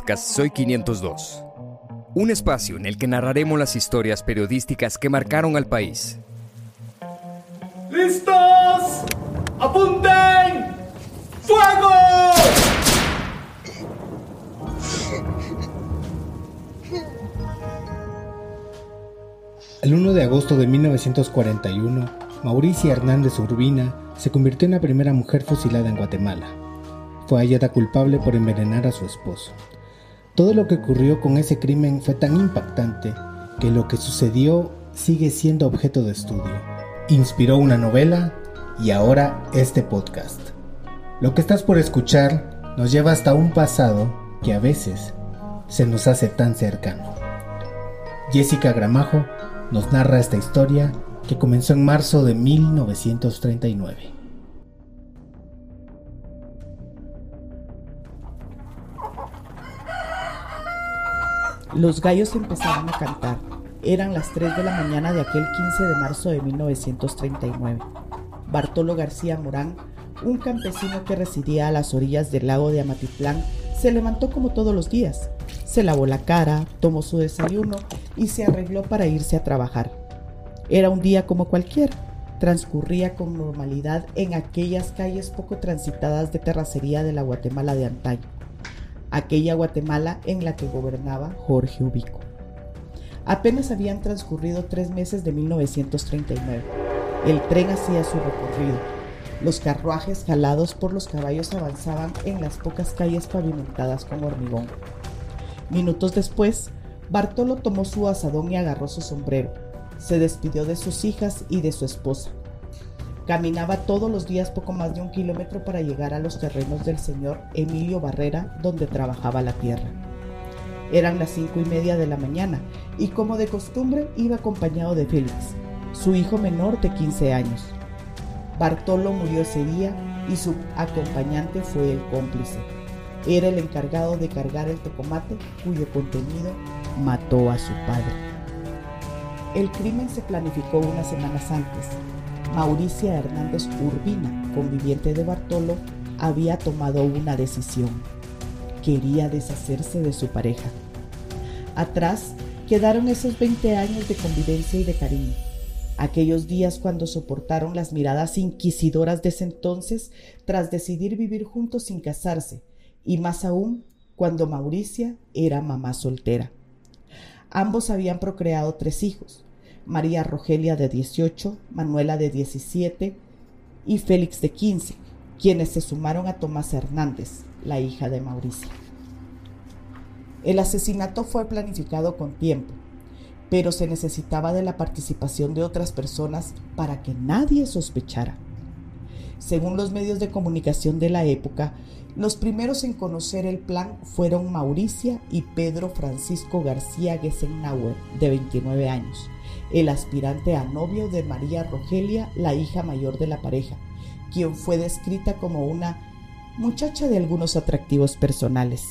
podcast Soy 502, un espacio en el que narraremos las historias periodísticas que marcaron al país. ¡Listos! ¡Apunten! ¡Fuego! El 1 de agosto de 1941, Mauricia Hernández Urbina se convirtió en la primera mujer fusilada en Guatemala. Fue hallada culpable por envenenar a su esposo. Todo lo que ocurrió con ese crimen fue tan impactante que lo que sucedió sigue siendo objeto de estudio. Inspiró una novela y ahora este podcast. Lo que estás por escuchar nos lleva hasta un pasado que a veces se nos hace tan cercano. Jessica Gramajo nos narra esta historia que comenzó en marzo de 1939. Los gallos empezaron a cantar. Eran las 3 de la mañana de aquel 15 de marzo de 1939. Bartolo García Morán, un campesino que residía a las orillas del lago de Amatitlán, se levantó como todos los días. Se lavó la cara, tomó su desayuno y se arregló para irse a trabajar. Era un día como cualquiera. Transcurría con normalidad en aquellas calles poco transitadas de terracería de la Guatemala de antaño. Aquella Guatemala en la que gobernaba Jorge Ubico. Apenas habían transcurrido tres meses de 1939. El tren hacía su recorrido. Los carruajes jalados por los caballos avanzaban en las pocas calles pavimentadas con hormigón. Minutos después, Bartolo tomó su asadón y agarró su sombrero. Se despidió de sus hijas y de su esposa. Caminaba todos los días poco más de un kilómetro para llegar a los terrenos del señor Emilio Barrera, donde trabajaba la tierra. Eran las cinco y media de la mañana y como de costumbre iba acompañado de Félix, su hijo menor de 15 años. Bartolo murió ese día y su acompañante fue el cómplice. Era el encargado de cargar el tocomate cuyo contenido mató a su padre. El crimen se planificó unas semanas antes. Mauricia Hernández Urbina, conviviente de Bartolo, había tomado una decisión. Quería deshacerse de su pareja. Atrás quedaron esos 20 años de convivencia y de cariño. Aquellos días cuando soportaron las miradas inquisidoras de ese entonces tras decidir vivir juntos sin casarse, y más aún cuando Mauricia era mamá soltera. Ambos habían procreado tres hijos, María Rogelia de 18, Manuela de 17 y Félix de 15, quienes se sumaron a Tomás Hernández, la hija de Mauricia. El asesinato fue planificado con tiempo, pero se necesitaba de la participación de otras personas para que nadie sospechara. Según los medios de comunicación de la época, los primeros en conocer el plan fueron Mauricia y Pedro Francisco García Gessenauer, de 29 años, el aspirante a novio de María Rogelia, la hija mayor de la pareja, quien fue descrita como una muchacha de algunos atractivos personales.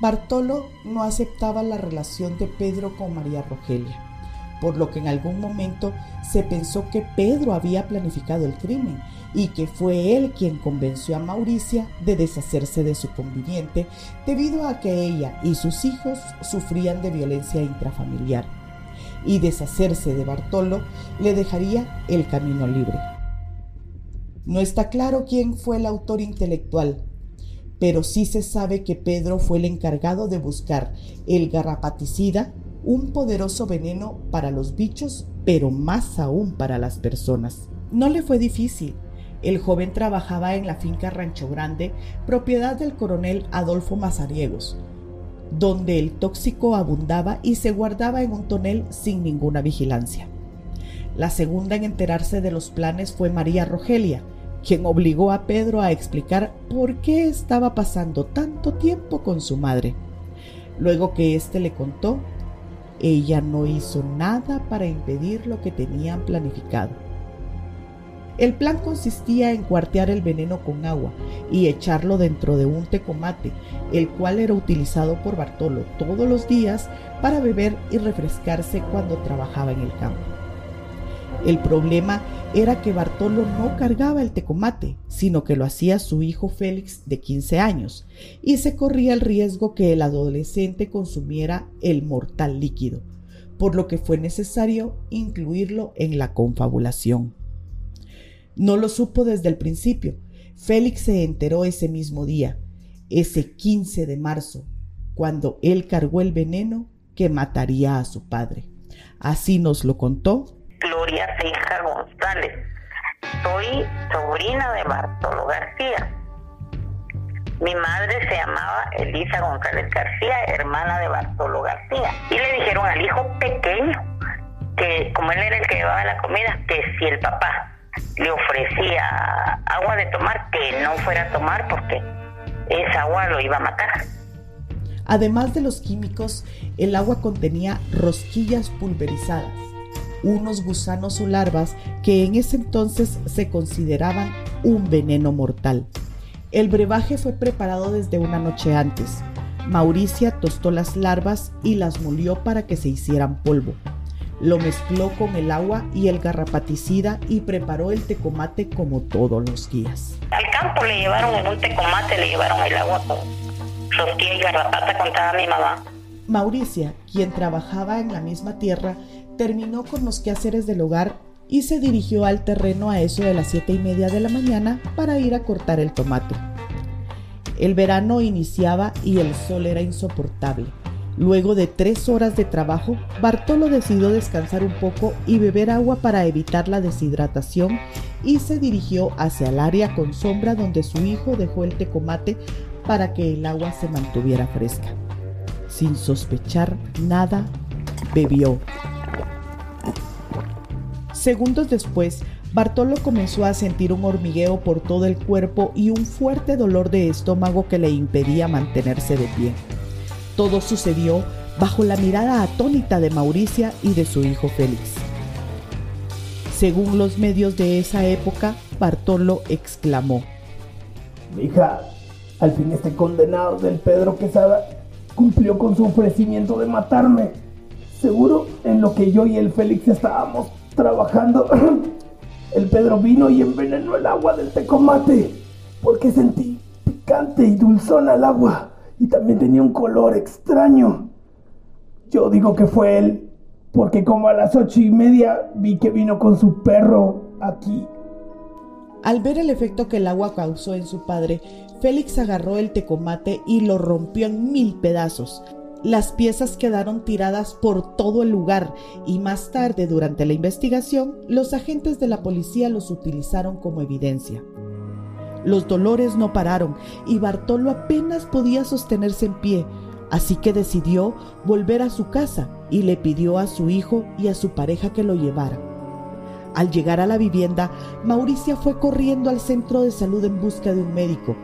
Bartolo no aceptaba la relación de Pedro con María Rogelia, por lo que en algún momento se pensó que Pedro había planificado el crimen y que fue él quien convenció a Mauricia de deshacerse de su conviviente debido a que ella y sus hijos sufrían de violencia intrafamiliar. Y deshacerse de Bartolo le dejaría el camino libre. No está claro quién fue el autor intelectual, pero sí se sabe que Pedro fue el encargado de buscar el garrapaticida, un poderoso veneno para los bichos, pero más aún para las personas. No le fue difícil. El joven trabajaba en la finca Rancho Grande, propiedad del coronel Adolfo Mazariegos, donde el tóxico abundaba y se guardaba en un tonel sin ninguna vigilancia. La segunda en enterarse de los planes fue María Rogelia, quien obligó a Pedro a explicar por qué estaba pasando tanto tiempo con su madre. Luego que éste le contó, ella no hizo nada para impedir lo que tenían planificado. El plan consistía en cuartear el veneno con agua y echarlo dentro de un tecomate, el cual era utilizado por Bartolo todos los días para beber y refrescarse cuando trabajaba en el campo. El problema era que Bartolo no cargaba el tecomate, sino que lo hacía su hijo Félix de 15 años, y se corría el riesgo que el adolescente consumiera el mortal líquido, por lo que fue necesario incluirlo en la confabulación. No lo supo desde el principio. Félix se enteró ese mismo día, ese 15 de marzo, cuando él cargó el veneno que mataría a su padre. Así nos lo contó Gloria Seija González. Soy sobrina de Bartolo García. Mi madre se llamaba Elisa González García, hermana de Bartolo García. Y le dijeron al hijo pequeño que como él era el que llevaba la comida, que si el papá le ofrecía agua de tomar, que no fuera a tomar porque esa agua lo iba a matar. Además de los químicos, el agua contenía rosquillas pulverizadas, unos gusanos o larvas que en ese entonces se consideraban un veneno mortal. El brebaje fue preparado desde una noche antes. Mauricia tostó las larvas y las molió para que se hicieran polvo. Lo mezcló con el agua y el garrapaticida y preparó el tecomate como todos los días. Al campo le llevaron en un tecomate, le llevaron el agua con rosquilla y garrapata, contaba mi mamá. Mauricia, quien trabajaba en la misma tierra, terminó con los quehaceres del hogar y se dirigió al terreno a eso de las siete y media de la mañana para ir a cortar el tomate. El verano iniciaba y el sol era insoportable. Luego de tres horas de trabajo, Bartolo decidió descansar un poco y beber agua para evitar la deshidratación y se dirigió hacia el área con sombra donde su hijo dejó el tecomate para que el agua se mantuviera fresca. Sin sospechar nada, bebió Segundos después, Bartolo comenzó a sentir un hormigueo por todo el cuerpo y un fuerte dolor de estómago que le impedía mantenerse de pie. Todo sucedió bajo la mirada atónita de Mauricia y de su hijo Félix. Según los medios de esa época, Bartolo exclamó: Hija, al fin este condenado del Pedro Quesada cumplió con su ofrecimiento de matarme. Seguro en lo que yo y el Félix estábamos trabajando, el Pedro vino y envenenó el agua del tecomate, porque sentí picante y dulzón al agua, y también tenía un color extraño. Yo digo que fue él, porque como a las ocho y media vi que vino con su perro aquí. Al ver el efecto que el agua causó en su padre, Félix agarró el tecomate y lo rompió en mil pedazos, las piezas quedaron tiradas por todo el lugar y más tarde durante la investigación los agentes de la policía los utilizaron como evidencia. Los dolores no pararon y Bartolo apenas podía sostenerse en pie, así que decidió volver a su casa y le pidió a su hijo y a su pareja que lo llevaran. Al llegar a la vivienda, Mauricia fue corriendo al centro de salud en busca de un médico,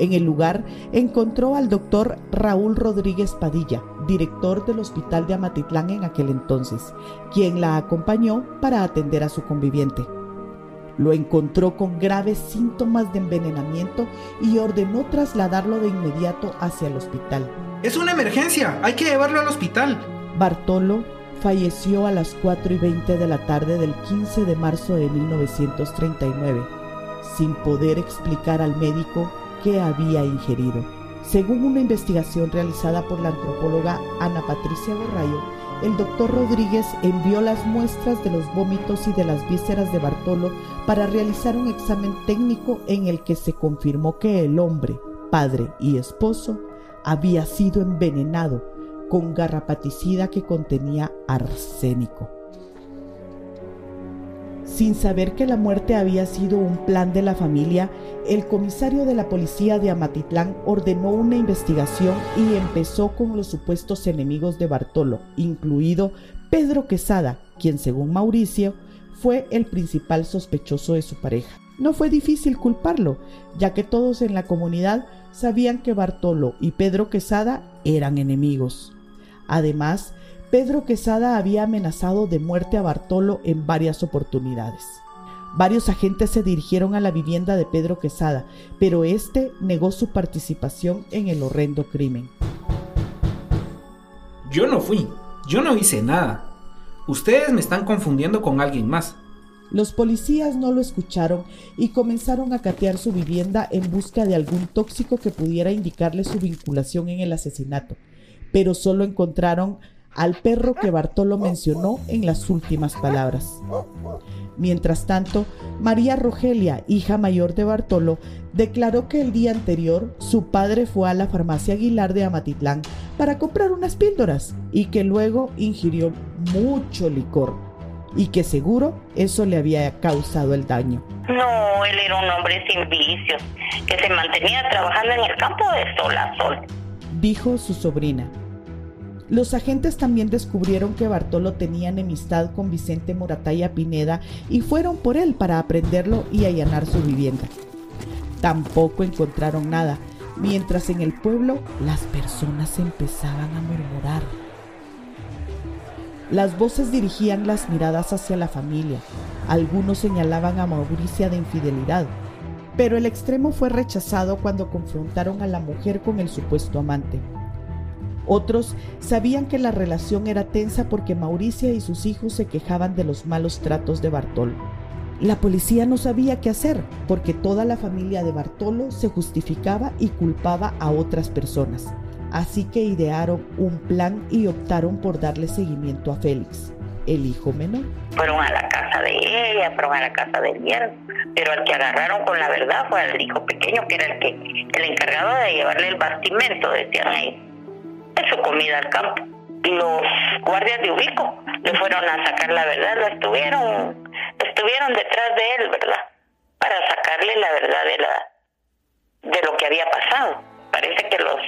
en el lugar encontró al doctor Raúl Rodríguez Padilla, director del hospital de Amatitlán en aquel entonces, quien la acompañó para atender a su conviviente. Lo encontró con graves síntomas de envenenamiento y ordenó trasladarlo de inmediato hacia el hospital. Es una emergencia, hay que llevarlo al hospital. Bartolo falleció a las 4 y 20 de la tarde del 15 de marzo de 1939, sin poder explicar al médico que había ingerido. Según una investigación realizada por la antropóloga Ana Patricia Borrayo, el doctor Rodríguez envió las muestras de los vómitos y de las vísceras de Bartolo para realizar un examen técnico en el que se confirmó que el hombre, padre y esposo había sido envenenado con garrapaticida que contenía arsénico. Sin saber que la muerte había sido un plan de la familia, el comisario de la policía de Amatitlán ordenó una investigación y empezó con los supuestos enemigos de Bartolo, incluido Pedro Quesada, quien según Mauricio fue el principal sospechoso de su pareja. No fue difícil culparlo, ya que todos en la comunidad sabían que Bartolo y Pedro Quesada eran enemigos. Además, Pedro Quesada había amenazado de muerte a Bartolo en varias oportunidades. Varios agentes se dirigieron a la vivienda de Pedro Quesada, pero este negó su participación en el horrendo crimen. Yo no fui, yo no hice nada. Ustedes me están confundiendo con alguien más. Los policías no lo escucharon y comenzaron a catear su vivienda en busca de algún tóxico que pudiera indicarle su vinculación en el asesinato, pero solo encontraron al perro que Bartolo mencionó en las últimas palabras. Mientras tanto, María Rogelia, hija mayor de Bartolo, declaró que el día anterior su padre fue a la farmacia Aguilar de Amatitlán para comprar unas píldoras y que luego ingirió mucho licor y que seguro eso le había causado el daño. No, él era un hombre sin vicios, que se mantenía trabajando en el campo de sol a sol. Dijo su sobrina. Los agentes también descubrieron que Bartolo tenía enemistad con Vicente Morataya Pineda y fueron por él para aprenderlo y allanar su vivienda. Tampoco encontraron nada, mientras en el pueblo las personas empezaban a murmurar. Las voces dirigían las miradas hacia la familia. Algunos señalaban a Mauricia de infidelidad, pero el extremo fue rechazado cuando confrontaron a la mujer con el supuesto amante. Otros sabían que la relación era tensa porque Mauricia y sus hijos se quejaban de los malos tratos de Bartolo. La policía no sabía qué hacer porque toda la familia de Bartolo se justificaba y culpaba a otras personas. Así que idearon un plan y optaron por darle seguimiento a Félix, el hijo menor. Fueron a la casa de ella, fueron a la casa del yerno, pero al que agarraron con la verdad fue al hijo pequeño, que era el que el encargado de llevarle el bastimento, decían ellos su comida al campo. Los guardias de Ubico le fueron a sacar la verdad, lo estuvieron, estuvieron detrás de él, ¿verdad? Para sacarle la verdad de la de lo que había pasado. Parece que los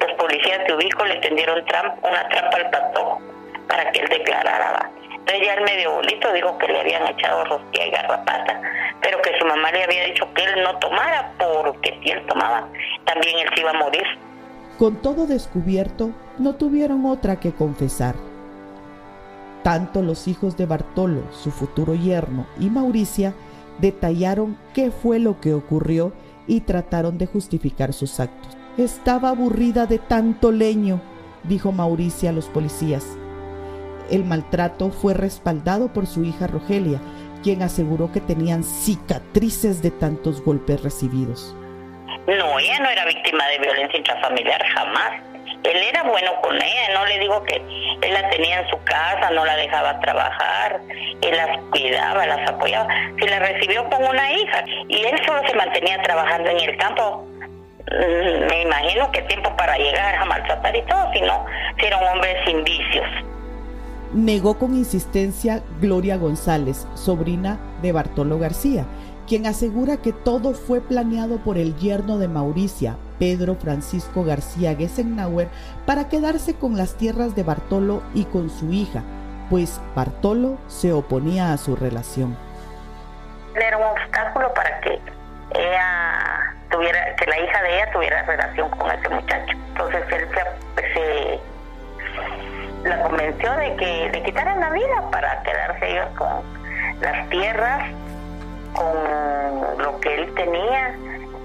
los policías de Ubico le tendieron una trampa al pato para que él declarara. Entonces ya el medio bolito dijo que le habían echado rosquilla y garrapata, pero que su mamá le había dicho que él no tomara porque si él tomaba, también él se iba a morir. Con todo descubierto, no tuvieron otra que confesar. Tanto los hijos de Bartolo, su futuro yerno, y Mauricia detallaron qué fue lo que ocurrió y trataron de justificar sus actos. Estaba aburrida de tanto leño, dijo Mauricia a los policías. El maltrato fue respaldado por su hija Rogelia, quien aseguró que tenían cicatrices de tantos golpes recibidos. No, ella no era víctima de violencia intrafamiliar, jamás. Él era bueno con ella, no le digo que él la tenía en su casa, no la dejaba trabajar, él las cuidaba, las apoyaba. Si la recibió con una hija y él solo se mantenía trabajando en el campo, mm, me imagino que tiempo para llegar a maltratar y todo, si no, si era un hombre sin vicios. Negó con insistencia Gloria González, sobrina de Bartolo García, quien asegura que todo fue planeado por el yerno de Mauricia, Pedro Francisco García Gessenauer, para quedarse con las tierras de Bartolo y con su hija, pues Bartolo se oponía a su relación. Era un obstáculo para que ella tuviera, que la hija de ella tuviera relación con ese muchacho. Entonces él se, la convenció de que le quitaran la vida para quedarse ellos con las tierras con lo que él tenía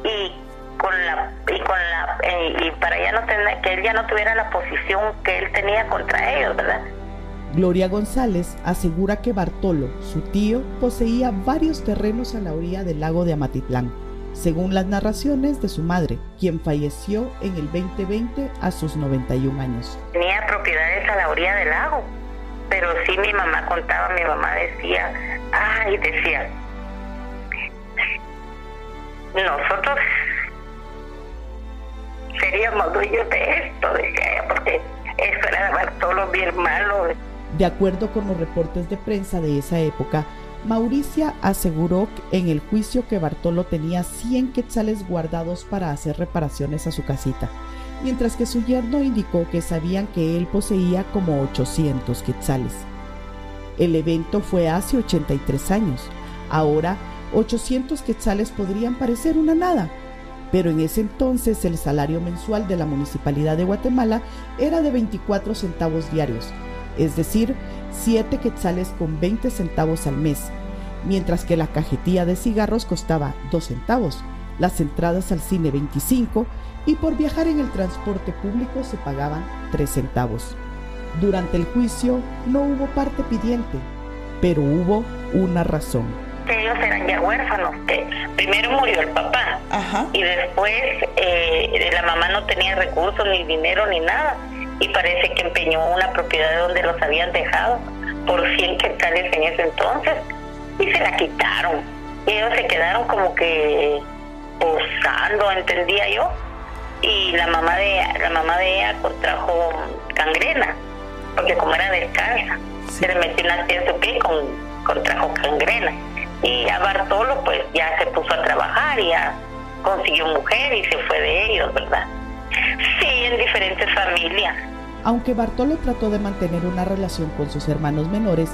y con la y con la eh, y para ya no tener que él ya no tuviera la posición que él tenía contra ellos, ¿verdad? Gloria González asegura que Bartolo, su tío, poseía varios terrenos a la orilla del lago de Amatitlán, según las narraciones de su madre, quien falleció en el 2020 a sus 91 años. Tenía propiedades a la orilla del lago, pero sí mi mamá contaba, mi mamá decía, ay, decía, nosotros seríamos dueños de esto, porque eso era Bartolo bien. De acuerdo con los reportes de prensa de esa época, Mauricia aseguró en el juicio que Bartolo tenía 100 quetzales guardados para hacer reparaciones a su casita, mientras que su yerno indicó que sabían que él poseía como 800 quetzales. El evento fue hace 83 años. Ahora 800 quetzales podrían parecer una nada, pero en ese entonces el salario mensual de la Municipalidad de Guatemala era de 24 centavos diarios, es decir, 7 quetzales con 20 centavos al mes, mientras que la cajetilla de cigarros costaba 2 centavos, las entradas al cine 25 y por viajar en el transporte público se pagaban 3 centavos. Durante el juicio no hubo parte pidiente, pero hubo una razón. Ellos eran ya huérfanos, que primero murió el papá y después eh, la mamá no tenía recursos, ni dinero, ni nada. Y parece que empeñó una propiedad donde los habían dejado por 100 quetzales en ese entonces y se la quitaron. Y ellos se quedaron como que posando, entendía yo. Y la mamá de la mamá de ella contrajo gangrena, porque como era descalza, se le metió una en su pie con contrajo gangrena. Y a Bartolo pues ya se puso a trabajar y ya consiguió mujer y se fue de ellos, ¿verdad? Sí, en diferentes familias. Aunque Bartolo trató de mantener una relación con sus hermanos menores,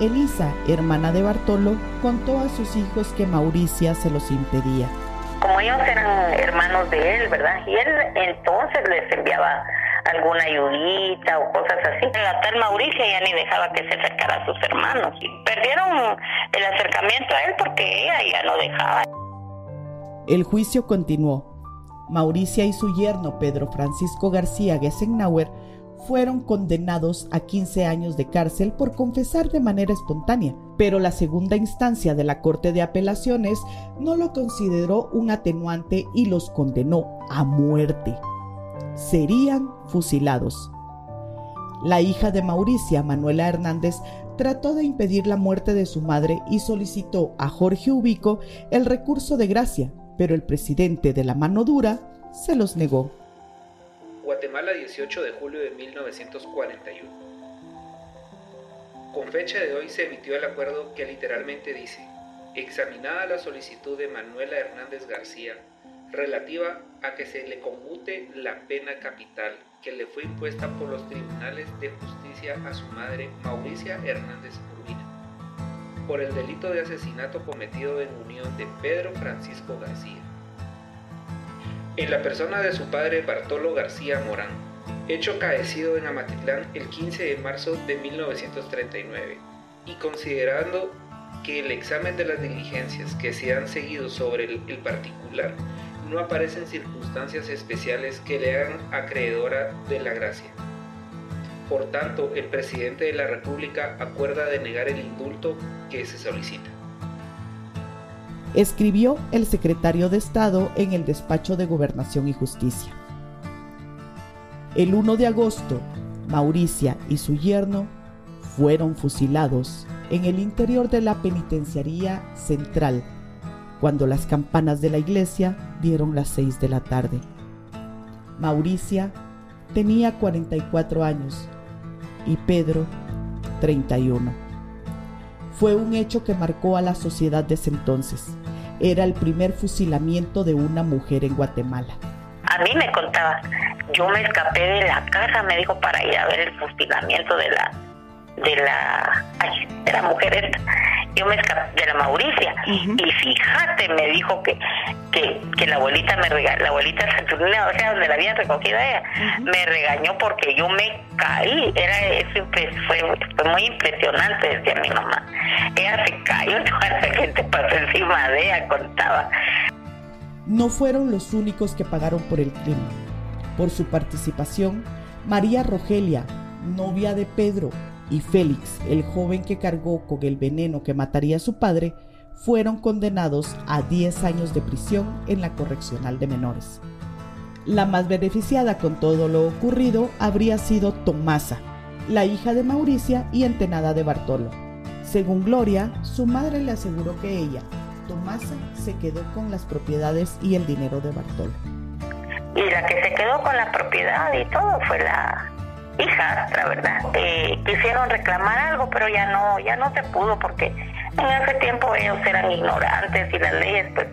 Elisa, hermana de Bartolo, contó a sus hijos que Mauricia se los impedía. Como ellos eran hermanos de él, ¿verdad? Y él entonces les enviaba alguna ayudita o cosas así. La tal Mauricia ya ni dejaba que se acercara a sus hermanos. Perdieron el acercamiento a él porque ella ya no dejaba. El juicio continuó. Mauricia y su yerno Pedro Francisco García Gessenauer fueron condenados a 15 años de cárcel por confesar de manera espontánea, pero la segunda instancia de la Corte de Apelaciones no lo consideró un atenuante y los condenó a muerte. Serían fusilados. La hija de Mauricia, Manuela Hernández, trató de impedir la muerte de su madre y solicitó a Jorge Ubico el recurso de gracia, pero el presidente de la mano dura se los negó. Guatemala 18 de julio de 1941. Con fecha de hoy se emitió el acuerdo que literalmente dice, examinada la solicitud de Manuela Hernández García relativa a que se le conmute la pena capital que le fue impuesta por los tribunales de justicia a su madre Mauricia Hernández Urbina por el delito de asesinato cometido en unión de Pedro Francisco García en la persona de su padre Bartolo García Morán, hecho caecido en Amatitlán el 15 de marzo de 1939, y considerando que el examen de las diligencias que se han seguido sobre el, particular no aparecen circunstancias especiales que le hagan acreedora de la gracia. Por tanto, el presidente de la República acuerda denegar el indulto que se solicita escribió el secretario de Estado en el despacho de Gobernación y Justicia. El 1 de agosto, Mauricia y su yerno fueron fusilados en el interior de la penitenciaría central cuando las campanas de la iglesia dieron las 6 de la tarde. Mauricia tenía 44 años y Pedro 31 fue un hecho que marcó a la sociedad de ese entonces. Era el primer fusilamiento de una mujer en Guatemala. A mí me contaba, yo me escapé de la casa, me dijo, para ir a ver el fusilamiento de la de la de la mujer esta yo me escapé de la Mauricia. Y fíjate me dijo que, que, la abuelita me regañó la abuelita Saturnina o sea donde la había recogido ella. Me regañó porque yo me caí. Era eso fue, fue muy impresionante decía mi mamá. Ella se cayó toda la gente pasó encima de ella contaba. No fueron los únicos que pagaron por el crimen. Por su participación María Rogelia novia de Pedro y Félix, el joven que cargó con el veneno que mataría a su padre, fueron condenados a 10 años de prisión en la correccional de menores. La más beneficiada con todo lo ocurrido habría sido Tomasa, la hija de Mauricia y entenada de Bartolo. Según Gloria, su madre le aseguró que ella, Tomasa, se quedó con las propiedades y el dinero de Bartolo. Y la que se quedó con la propiedad y todo fue la, hijastra, ¿verdad? Quisieron reclamar algo, pero ya no, ya no se pudo porque en ese tiempo ellos eran ignorantes y las leyes pues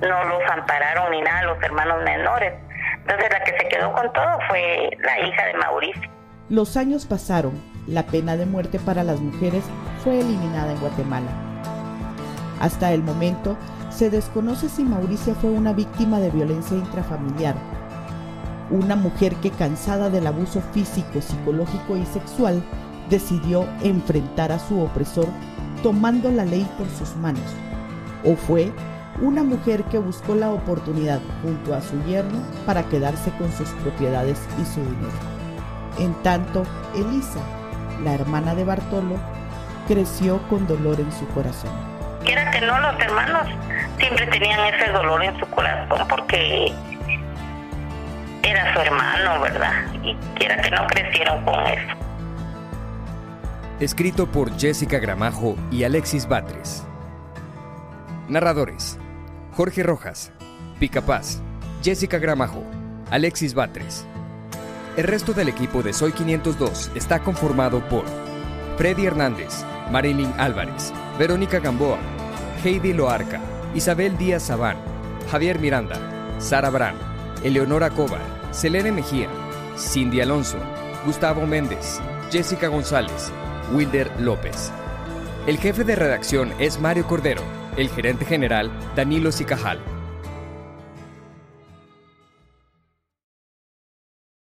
no los ampararon ni nada los hermanos menores. Entonces la que se quedó con todo fue la hija de Mauricio. Los años pasaron, la pena de muerte para las mujeres fue eliminada en Guatemala. Hasta el momento, se desconoce si Mauricia fue una víctima de violencia intrafamiliar una mujer que cansada del abuso físico, psicológico y sexual, decidió enfrentar a su opresor tomando la ley por sus manos. O fue una mujer que buscó la oportunidad junto a su yerno para quedarse con sus propiedades y su dinero. En tanto, Elisa, la hermana de Bartolo, creció con dolor en su corazón. Quiera que no, los hermanos siempre tenían ese dolor en su corazón porque era su hermano, ¿verdad? Y quiera que no crecieron con eso. Escrito por Jessica Gramajo y Alexis Batres. Narradores: Jorge Rojas, Picapaz, Jessica Gramajo, Alexis Batres. El resto del equipo de Soy 502 está conformado por Freddy Hernández, Marilyn Álvarez, Verónica Gamboa, Heidi Loarca, Isabel Díaz Sabán, Javier Miranda, Sara Brand, Eleonora Cobar, Selene Mejía, Cindy Alonso, Gustavo Méndez, Jessica González, Wilder López. El jefe de redacción es Mario Cordero, el gerente general Danilo Sicajal.